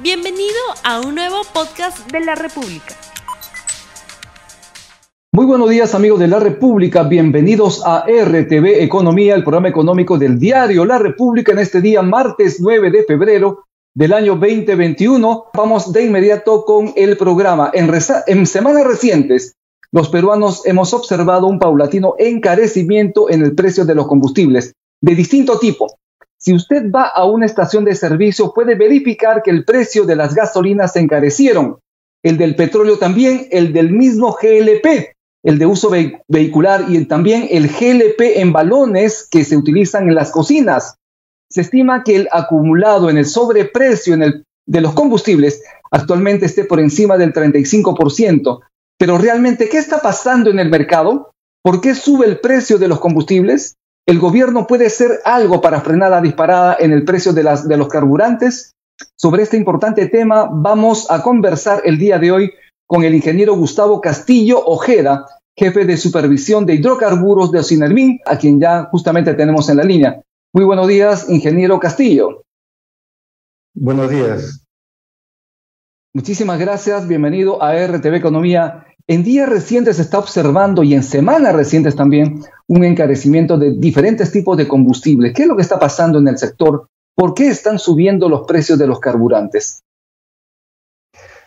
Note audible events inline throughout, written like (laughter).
Bienvenido a un nuevo podcast de la República. Muy buenos días amigos de la República, bienvenidos a RTV Economía, el programa económico del diario La República en este día martes 9 de febrero del año 2021. Vamos de inmediato con el programa. En, en semanas recientes, los peruanos hemos observado un paulatino encarecimiento en el precio de los combustibles de distinto tipo. Si usted va a una estación de servicio, puede verificar que el precio de las gasolinas se encarecieron, el del petróleo también, el del mismo GLP, el de uso vehicular y también el GLP en balones que se utilizan en las cocinas. Se estima que el acumulado en el sobreprecio de los combustibles actualmente esté por encima del 35%. Pero realmente, ¿qué está pasando en el mercado? ¿Por qué sube el precio de los combustibles? ¿El gobierno puede hacer algo para frenar la disparada en el precio de, las, de los carburantes? Sobre este importante tema vamos a conversar el día de hoy con el ingeniero Gustavo Castillo Ojeda, jefe de supervisión de hidrocarburos de Ocinermin, a quien ya justamente tenemos en la línea. Muy buenos días, ingeniero Castillo. Buenos días. Muchísimas gracias, bienvenido a RTV Economía. En días recientes se está observando y en semanas recientes también un encarecimiento de diferentes tipos de combustibles. ¿Qué es lo que está pasando en el sector? ¿Por qué están subiendo los precios de los carburantes?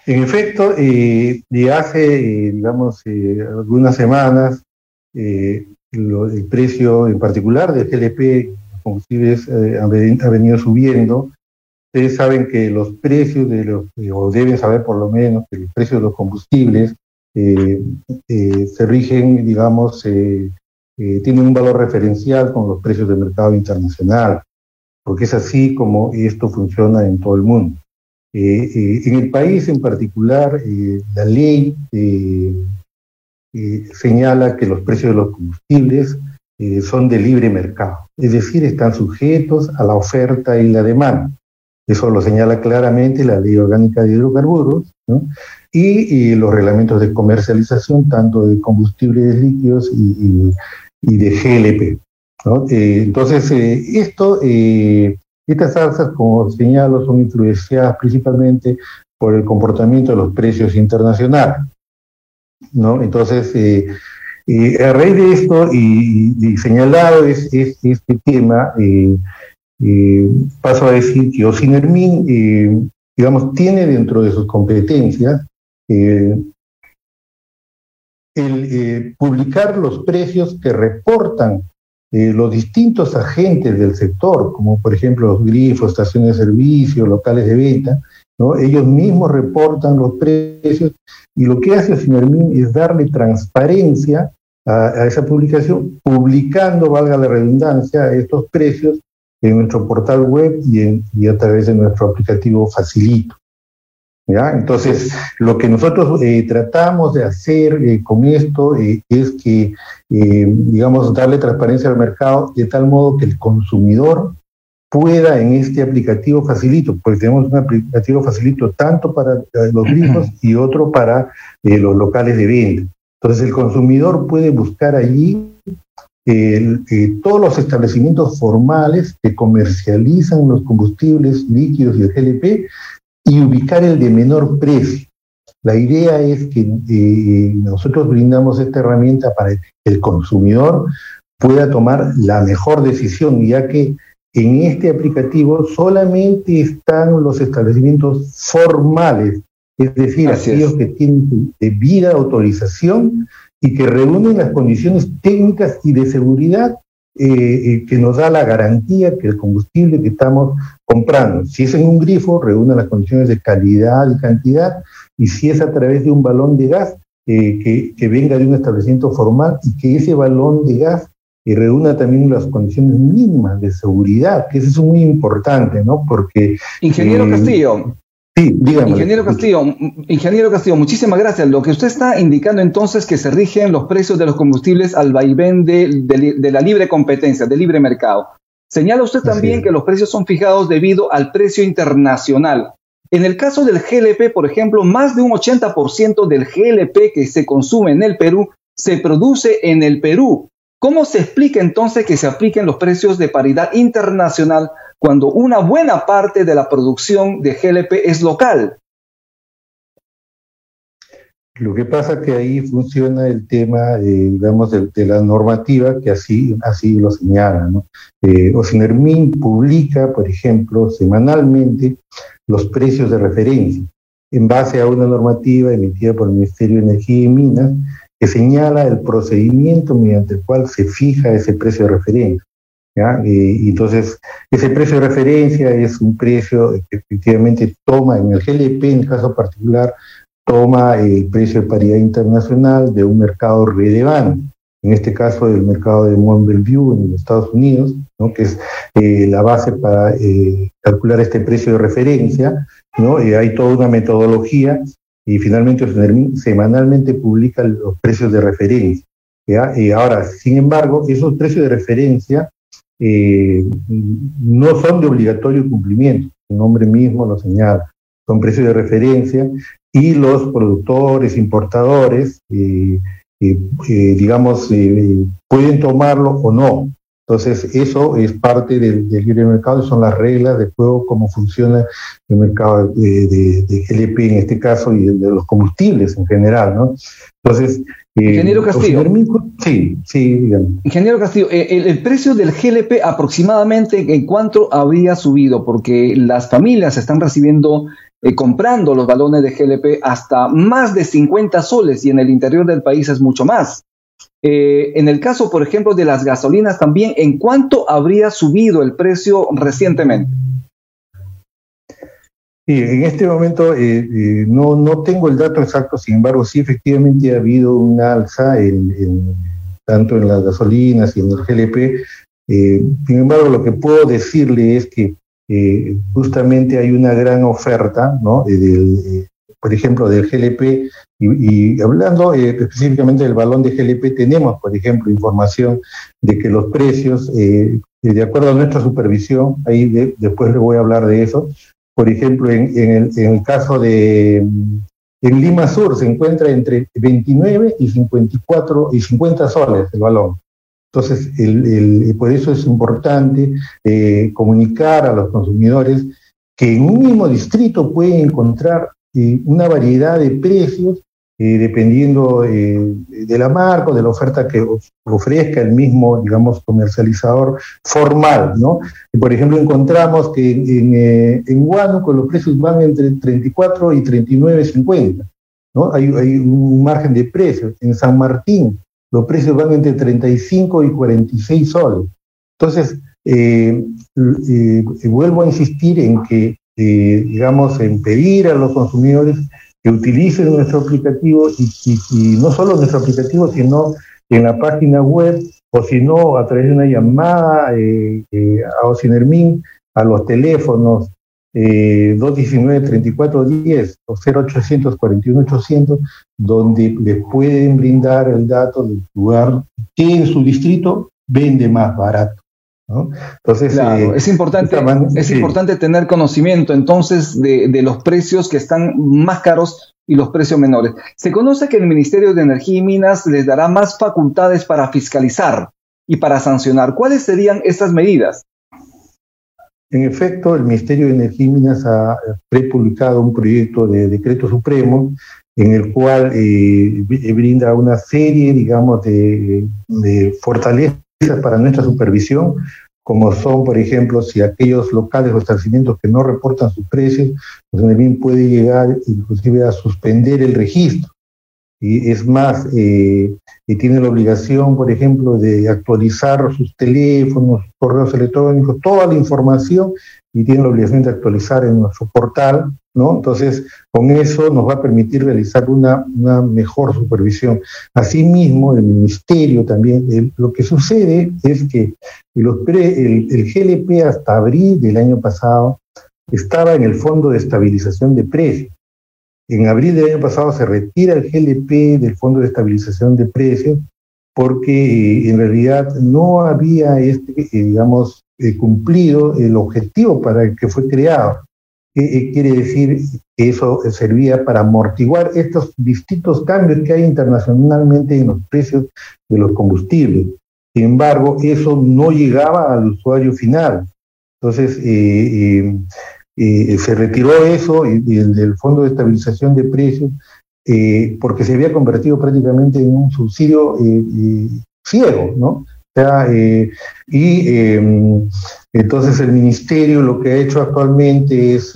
En efecto, eh, de hace, eh, digamos, eh, algunas semanas, el precio en particular del GLP combustibles ha, venido subiendo. Ustedes saben que los precios de los, o deben saber por lo menos, que los precios de los combustibles se rigen, digamos, eh, tiene un valor referencial con los precios del mercado internacional, porque es así como esto funciona en todo el mundo. Eh, eh, en el país en particular, la ley señala que los precios de los combustibles son de libre mercado, es decir, están sujetos a la oferta y la demanda. Eso lo señala claramente la Ley Orgánica de Hidrocarburos y, los reglamentos de comercialización, tanto de combustibles líquidos y, de GLP. Eh, entonces, eh, esto, eh, estas alzas, como señalo, son influenciadas principalmente por el comportamiento de los precios internacionales. ¿no? Entonces, a raíz de esto y, señalado es, este tema, paso a decir que Ocinermin, digamos, tiene dentro de sus competencias el eh, publicar los precios que reportan eh, los distintos agentes del sector, como por ejemplo los grifos, estaciones de servicio, locales de venta, ¿no? ellos mismos reportan los precios y lo que hace Sinermin es darle transparencia a, esa publicación, publicando, valga la redundancia, estos precios en nuestro portal web y, y a través de nuestro aplicativo Facilito. Entonces, lo que nosotros eh, tratamos de hacer eh, con esto eh, es que, digamos, darle transparencia al mercado de tal modo que el consumidor pueda en este aplicativo facilito, porque tenemos un aplicativo facilito tanto para los grifos (clears throat) y otro para los locales de venta. Entonces, el consumidor puede buscar allí todos los establecimientos formales que comercializan los combustibles líquidos y el GLP y ubicar el de menor precio. La idea es que eh, nosotros brindamos esta herramienta para que el consumidor pueda tomar la mejor decisión, ya que en este aplicativo solamente están los establecimientos formales, es decir, aquellos que tienen debida autorización y que reúnen las condiciones técnicas y de seguridad eh, eh, que nos da la garantía que el combustible que estamos comprando, si es en un grifo, reúne las condiciones de calidad y cantidad, y si es a través de un balón de gas, eh, que, que, venga de un establecimiento formal y que ese balón de gas reúna también las condiciones mínimas de seguridad, que eso es muy importante, ¿no? Porque... Ingeniero Castillo, Sí, dígame. Ingeniero Castillo, ingeniero Castillo, muchísimas gracias. Lo que usted está indicando entonces que se rigen los precios de los combustibles al vaivén de, la libre competencia, del libre mercado. Señala usted también que los precios son fijados debido al precio internacional. En el caso del GLP, por ejemplo, más de un 80% del GLP que se consume en el Perú se produce en el Perú. ¿Cómo se explica entonces que se apliquen los precios de paridad internacional cuando una buena parte de la producción de GLP es local? Lo que pasa es que ahí funciona el tema, eh, digamos, de, la normativa que así, así lo señala. ¿no? Eh, publica, por ejemplo, semanalmente los precios de referencia en base a una normativa emitida por el Ministerio de Energía y Minas que señala el procedimiento mediante el cual se fija ese precio de referencia. ¿ya? Y, entonces, ese precio de referencia es un precio que efectivamente toma, en el GLP en el caso particular, toma el precio de paridad internacional de un mercado relevante, en este caso el mercado de Mont Belvieu en los Estados Unidos, ¿no? que es eh, la base para eh, calcular este precio de referencia, ¿no? hay toda una metodología y finalmente semanalmente publica los precios de referencia. Y ahora, sin embargo, esos precios de referencia eh, no son de obligatorio cumplimiento, el nombre mismo lo señala, son precios de referencia y los productores, importadores, eh, eh, eh, digamos, pueden tomarlo o no. Entonces, eso es parte del, libre mercado y son las reglas de juego, cómo funciona el mercado de, de, GLP en este caso y de, los combustibles en general, ¿no? Entonces, Ingeniero Castillo. Sí, sí, Ingeniero Castillo, el, el, precio del GLP aproximadamente en cuánto habría subido, porque las familias están recibiendo eh, comprando los balones de GLP hasta más de 50 soles y en el interior del país es mucho más. Eh, en el caso, por ejemplo, de las gasolinas también, ¿en cuánto habría subido el precio recientemente? Sí, en este momento eh, no, no tengo el dato exacto, sin embargo, sí efectivamente ha habido una alza en, tanto en las gasolinas y en el GLP. sin embargo, lo que puedo decirle es que eh, justamente hay una gran oferta, ¿no? Eh, por ejemplo, del GLP, y, hablando eh, específicamente del balón de GLP, tenemos, por ejemplo, información de que los precios, de acuerdo a nuestra supervisión, ahí después le voy a hablar de eso, por ejemplo, en, el, caso de, en Lima Sur se encuentra entre 29 y 54 y 50 soles el balón. Entonces, por eso es importante eh, comunicar a los consumidores que en un mismo distrito pueden encontrar eh, una variedad de precios eh, dependiendo de la marca o de la oferta que ofrezca el mismo, digamos, comercializador formal, ¿no? por ejemplo, encontramos que en, en Huánuco los precios van entre 34 y 39.50, ¿no? Hay, un margen de precios. En San Martín los precios van entre 35 y 46 soles. Entonces, eh, eh, vuelvo a insistir en que, eh, digamos, en pedir a los consumidores que utilicen nuestro aplicativo y, no solo nuestro aplicativo, sino en la página web o si no a través de una llamada a Ocinermin, a los teléfonos 219-3410 eh, o 0800-41-800, donde les pueden brindar el dato del lugar que en su distrito vende más barato. Entonces, eh, es, importante, es importante tener conocimiento entonces de, de, los precios que están más caros y los precios menores. Se conoce que el Ministerio de Energía y Minas les dará más facultades para fiscalizar y para sancionar. ¿Cuáles serían estas medidas? En efecto, el Ministerio de Energía y Minas ha prepublicado un proyecto de decreto supremo en el cual eh, brinda una serie, digamos, de, fortalezas para nuestra supervisión, como son, por ejemplo, si aquellos locales o establecimientos que no reportan sus precios, pues también puede llegar inclusive a suspender el registro. Y es más, eh, tiene la obligación, por ejemplo, de actualizar sus teléfonos, correos electrónicos, toda la información y tiene la obligación de actualizar en nuestro portal, ¿no? Entonces, con eso nos va a permitir realizar una, mejor supervisión. Asimismo, el ministerio también, lo que sucede es que el GLP hasta abril del año pasado estaba en el Fondo de Estabilización de Precios. En abril del año pasado se retira el GLP del Fondo de Estabilización de Precios porque eh, en realidad no había, este, eh, digamos, eh, cumplido el objetivo para el que fue creado. Quiere decir que eso servía para amortiguar estos distintos cambios que hay internacionalmente en los precios de los combustibles. Sin embargo, eso no llegaba al usuario final. Entonces, eh, eh, se retiró eso y, el, Fondo de Estabilización de Precios porque se había convertido prácticamente en un subsidio ciego, ¿no? Y em, entonces el ministerio lo que ha hecho actualmente es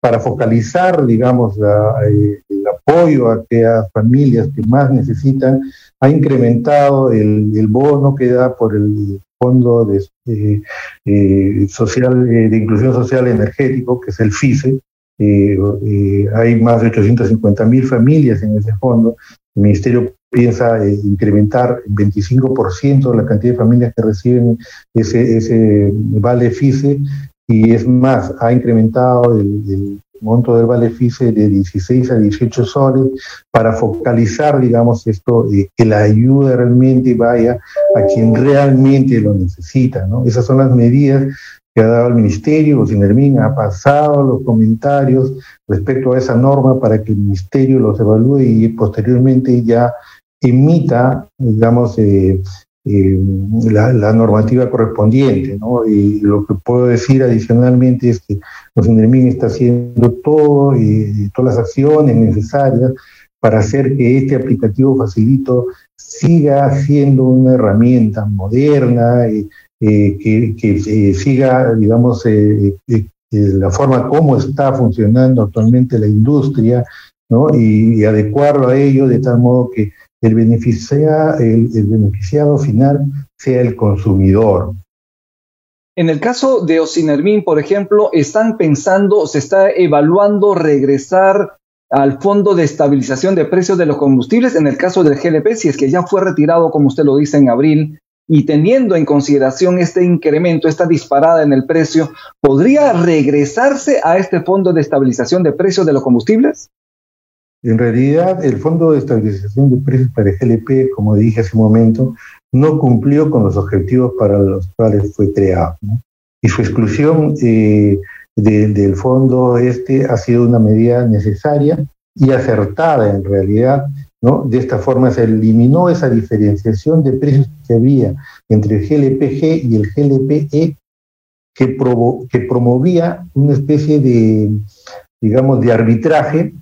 para focalizar, digamos, eh, el apoyo a aquellas familias que más necesitan, ha incrementado el, bono que da por el Fondo de, eh, social, de Inclusión Social Energético, que es el FICE. Eh, hay más de 850 mil familias en ese fondo. El Ministerio piensa incrementar en 25% la cantidad de familias que reciben ese, ese vale FICE y es más, ha incrementado el, monto del vale FICE de 16 a 18 soles para focalizar, digamos, esto, eh, que la ayuda realmente vaya a quien realmente lo necesita, ¿no? Esas son las medidas que ha dado el Ministerio, Sinermin ha pasado los comentarios respecto a esa norma para que el Ministerio los evalúe y posteriormente ya emita, digamos, eh, eh, la, normativa correspondiente. ¿no? Y lo que puedo decir adicionalmente es que los Indermin está haciendo todo y todas las acciones necesarias para hacer que este aplicativo facilito siga siendo una herramienta moderna, y, eh, que, siga, digamos, eh, la forma como está funcionando actualmente la industria, ¿no? y adecuarlo a ello de tal modo que el, el, beneficiado final sea el consumidor. En el caso de Ocinermin, por ejemplo, están pensando, se está evaluando regresar al Fondo de Estabilización de Precios de los Combustibles, en el caso del GLP, si es que ya fue retirado, como usted lo dice, en abril, y teniendo en consideración este incremento, esta disparada en el precio, ¿podría regresarse a este Fondo de Estabilización de Precios de los Combustibles? En realidad, el Fondo de Estabilización de Precios para el GLP, como dije hace un momento, no cumplió con los objetivos para los cuales fue creado. Y su exclusión eh, del fondo este ha sido una medida necesaria y acertada en realidad. ¿no? De esta forma se eliminó esa diferenciación de precios que había entre el GLPG y el GLPE que, que promovía una especie de, digamos, de arbitraje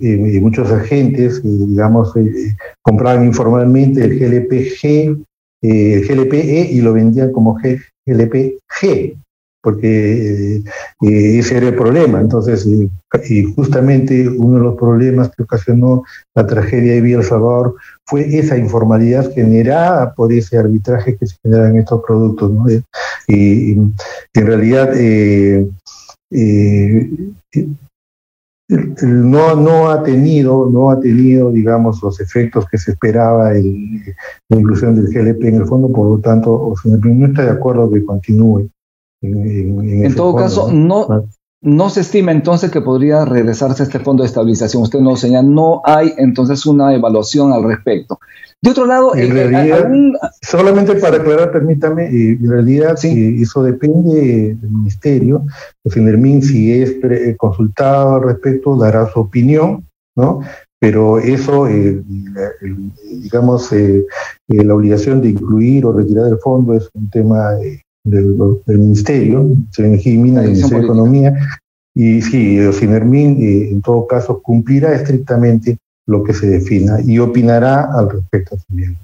y muchos agentes, digamos, eh, compraban informalmente el GLPG, eh, el GLPE y lo vendían como GLPG, porque eh, ese era el problema. Entonces, y justamente uno de los problemas que ocasionó la tragedia de Villa Salvador fue esa informalidad generada por ese arbitraje que se genera en estos productos. Y, en realidad, no, no ha tenido, no ha tenido, digamos, los efectos que se esperaba en la inclusión del GLP en el fondo, por lo tanto, no está de acuerdo que continúe. En, todo caso, no. No se estima entonces que podría regresarse a este fondo de estabilización. Usted nos señala, no hay entonces una evaluación al respecto. De otro lado, en eh, realidad, solamente para aclarar, permítame, eh, en realidad eh, eso depende del ministerio. Pues Nermin, si es consultado al respecto, dará su opinión, ¿no? Pero eso, digamos, la obligación de incluir o retirar del fondo es un tema del, ministerio, se Mina, del Ministerio de Economía, y sí, Sinermin en todo caso cumplirá estrictamente lo que se defina y opinará al respecto también.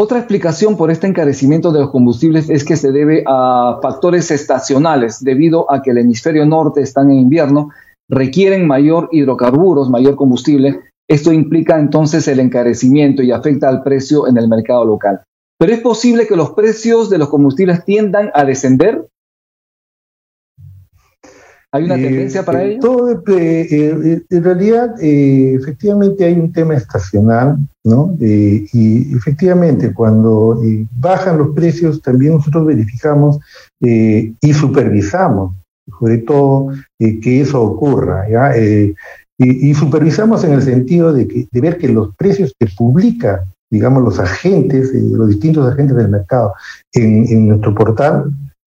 Otra explicación por este encarecimiento de los combustibles es que se debe a factores estacionales, debido a que el hemisferio norte está en invierno, requieren mayor hidrocarburos, mayor combustible. Esto implica entonces el encarecimiento y afecta al precio en el mercado local. Pero es posible que los precios de los combustibles tiendan a descender ¿Hay una tendencia para eh, ello? Todo, eh, eh, en realidad, efectivamente hay un tema estacional, ¿no? y efectivamente, cuando bajan los precios, también nosotros verificamos y supervisamos, sobre todo, que eso ocurra, ¿ya? Y, supervisamos en el sentido de, que, de ver que los precios que publica digamos, los agentes, los distintos agentes del mercado en, en nuestro portal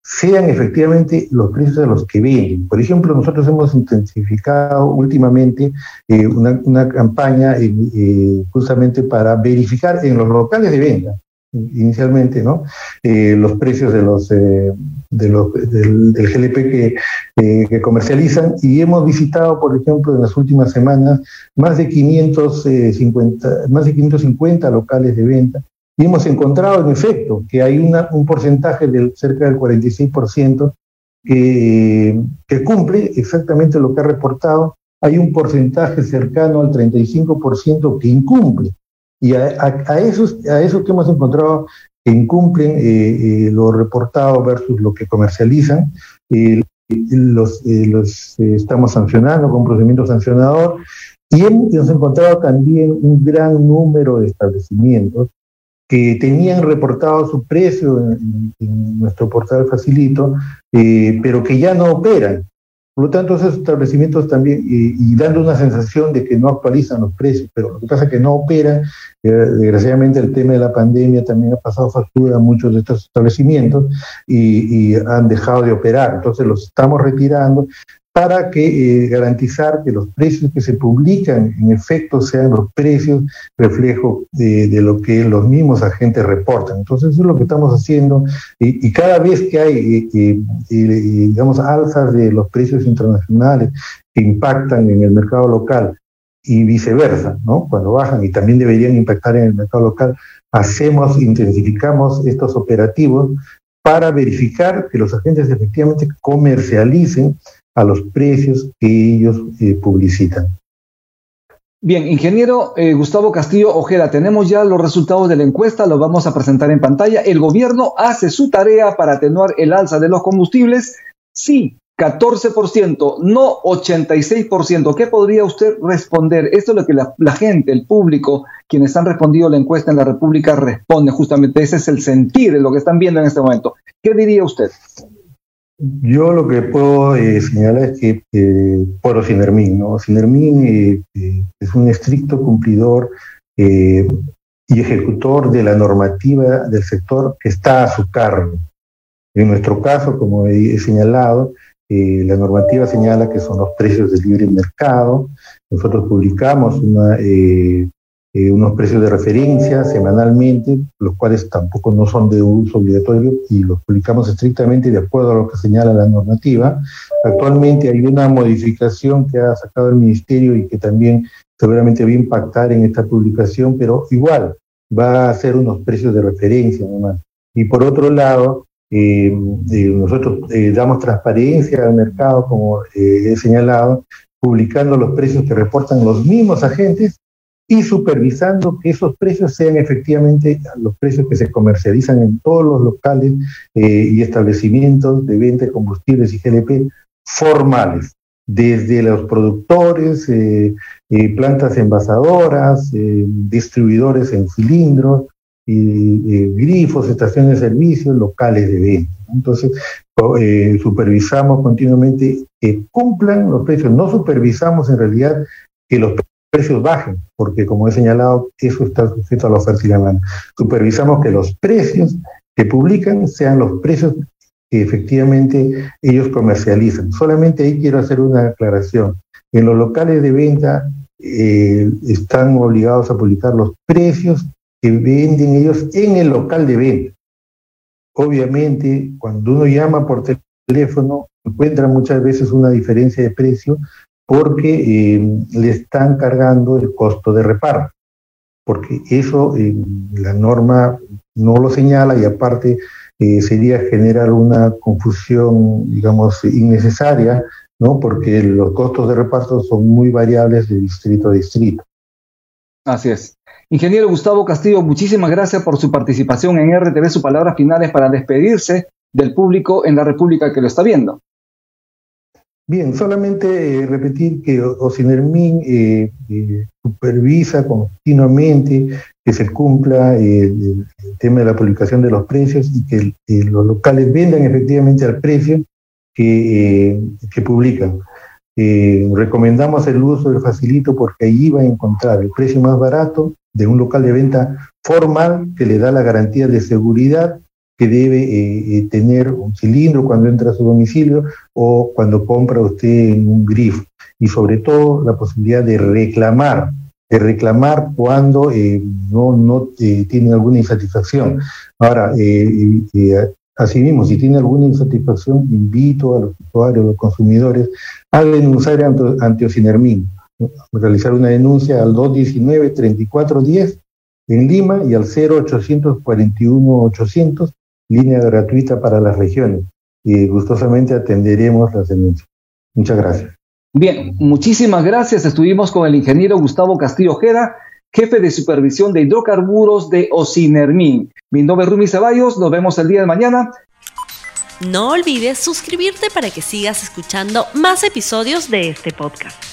sean efectivamente los precios de los que venden. Por ejemplo, nosotros hemos intensificado últimamente eh, una, campaña eh, justamente para verificar en los locales de venta inicialmente, ¿no? Eh, los precios de los, eh, de los del, GLP que, que, comercializan y hemos visitado, por ejemplo, en las últimas semanas más de 550, más de 550 locales de venta y hemos encontrado en efecto que hay un porcentaje del cerca del 46% que, que cumple exactamente lo que ha reportado, hay un porcentaje cercano al 35% que incumple. Y a, esos, a esos que hemos encontrado que incumplen eh, eh, lo reportado versus lo que comercializan, eh, los, los estamos sancionando con procedimiento sancionador y hemos encontrado también un gran número de establecimientos que tenían reportado su precio en, nuestro portal Facilito, eh, pero que ya no operan. Por lo tanto, esos establecimientos también, y, dando una sensación de que no actualizan los precios, pero lo que pasa es que no operan, eh, desgraciadamente el tema de la pandemia también ha pasado factura a muchos de estos establecimientos y, y han dejado de operar. Entonces los estamos retirando para que eh, garantizar que los precios que se publican en efecto sean los precios reflejo de, lo que los mismos agentes reportan. Entonces eso es lo que estamos haciendo y, cada vez que hay, eh, eh, digamos, alzas de los precios internacionales que impactan en el mercado local y viceversa, ¿no? Cuando bajan y también deberían impactar en el mercado local, hacemos, intensificamos estos operativos para verificar que los agentes efectivamente comercialicen a los precios que ellos eh, publicitan. Bien, ingeniero eh, Gustavo Castillo Ojeda, tenemos ya los resultados de la encuesta, los vamos a presentar en pantalla. El gobierno hace su tarea para atenuar el alza de los combustibles. Sí, 14%, no 86%. ¿Qué podría usted responder? Esto es lo que la, gente, el público, quienes han respondido la encuesta en la República, responde justamente. Ese es el sentir de lo que están viendo en este momento. ¿Qué diría usted? Yo lo que puedo eh, señalar es que eh, por Sinermin, ¿no? Sinermin eh, eh, es un estricto cumplidor y ejecutor de la normativa del sector que está a su cargo. En nuestro caso, como he señalado, la normativa señala que son los precios del libre mercado. Nosotros publicamos una eh, unos precios de referencia semanalmente, los cuales tampoco no son de uso obligatorio y los publicamos estrictamente de acuerdo a lo que señala la normativa. Actualmente hay una modificación que ha sacado el Ministerio y que también seguramente va a impactar en esta publicación, pero igual va a ser unos precios de referencia nomás. Y por otro lado, eh, eh, nosotros damos transparencia al mercado, como he señalado, publicando los precios que reportan los mismos agentes y supervisando que esos precios sean efectivamente los precios que se comercializan en todos los locales eh, y establecimientos de venta de combustibles y GLP formales, desde los productores, eh, eh, plantas envasadoras, distribuidores en cilindros, grifos, estaciones de servicio, locales de venta. Entonces, supervisamos continuamente que cumplan los precios, no supervisamos en realidad que los precios bajen, porque como he señalado, eso está sujeto a la oferta y la demanda. Supervisamos que los precios que publican sean los precios que efectivamente ellos comercializan. Solamente ahí quiero hacer una aclaración. En los locales de venta eh, están obligados a publicar los precios que venden ellos en el local de venta. Obviamente, cuando uno llama por teléfono, encuentra muchas veces una diferencia de precio porque eh, le están cargando el costo de reparo, porque eso eh, la norma no lo señala y aparte eh, sería generar una confusión, digamos, innecesaria, ¿no? Porque los costos de reparto son muy variables de distrito a distrito. Así es. Ingeniero Gustavo Castillo, muchísimas gracias por su participación en RTV. Sus palabras finales para despedirse del público en la República que lo está viendo. Bien, solamente eh, repetir que Ocinermin eh, eh, supervisa continuamente que se cumpla el, tema de la publicación de los precios y que los locales vendan efectivamente al precio que, que publican. recomendamos el uso del facilito porque allí va a encontrar el precio más barato de un local de venta formal que le da la garantía de seguridad que debe eh, eh, tener un cilindro cuando entra a su domicilio o cuando compra usted en un grifo. Y sobre todo la posibilidad de reclamar reclamar cuando no, no tiene alguna insatisfacción. Ahora, asimismo, si tiene alguna insatisfacción, invito a los usuarios, a los consumidores, a denunciar ante, ante Ocinermin, realizar una denuncia al 219-3410 en Lima y al 0841-800, línea gratuita para las regiones. Y gustosamente atenderemos las denuncias. Muchas gracias. Bien, muchísimas gracias. Estuvimos con el ingeniero Gustavo Castillo Ojeda, jefe de supervisión de hidrocarburos de Ocinermin. Mi nombre es Rumi Ceballos, nos vemos el día de mañana. No olvides suscribirte para que sigas escuchando más episodios de este podcast.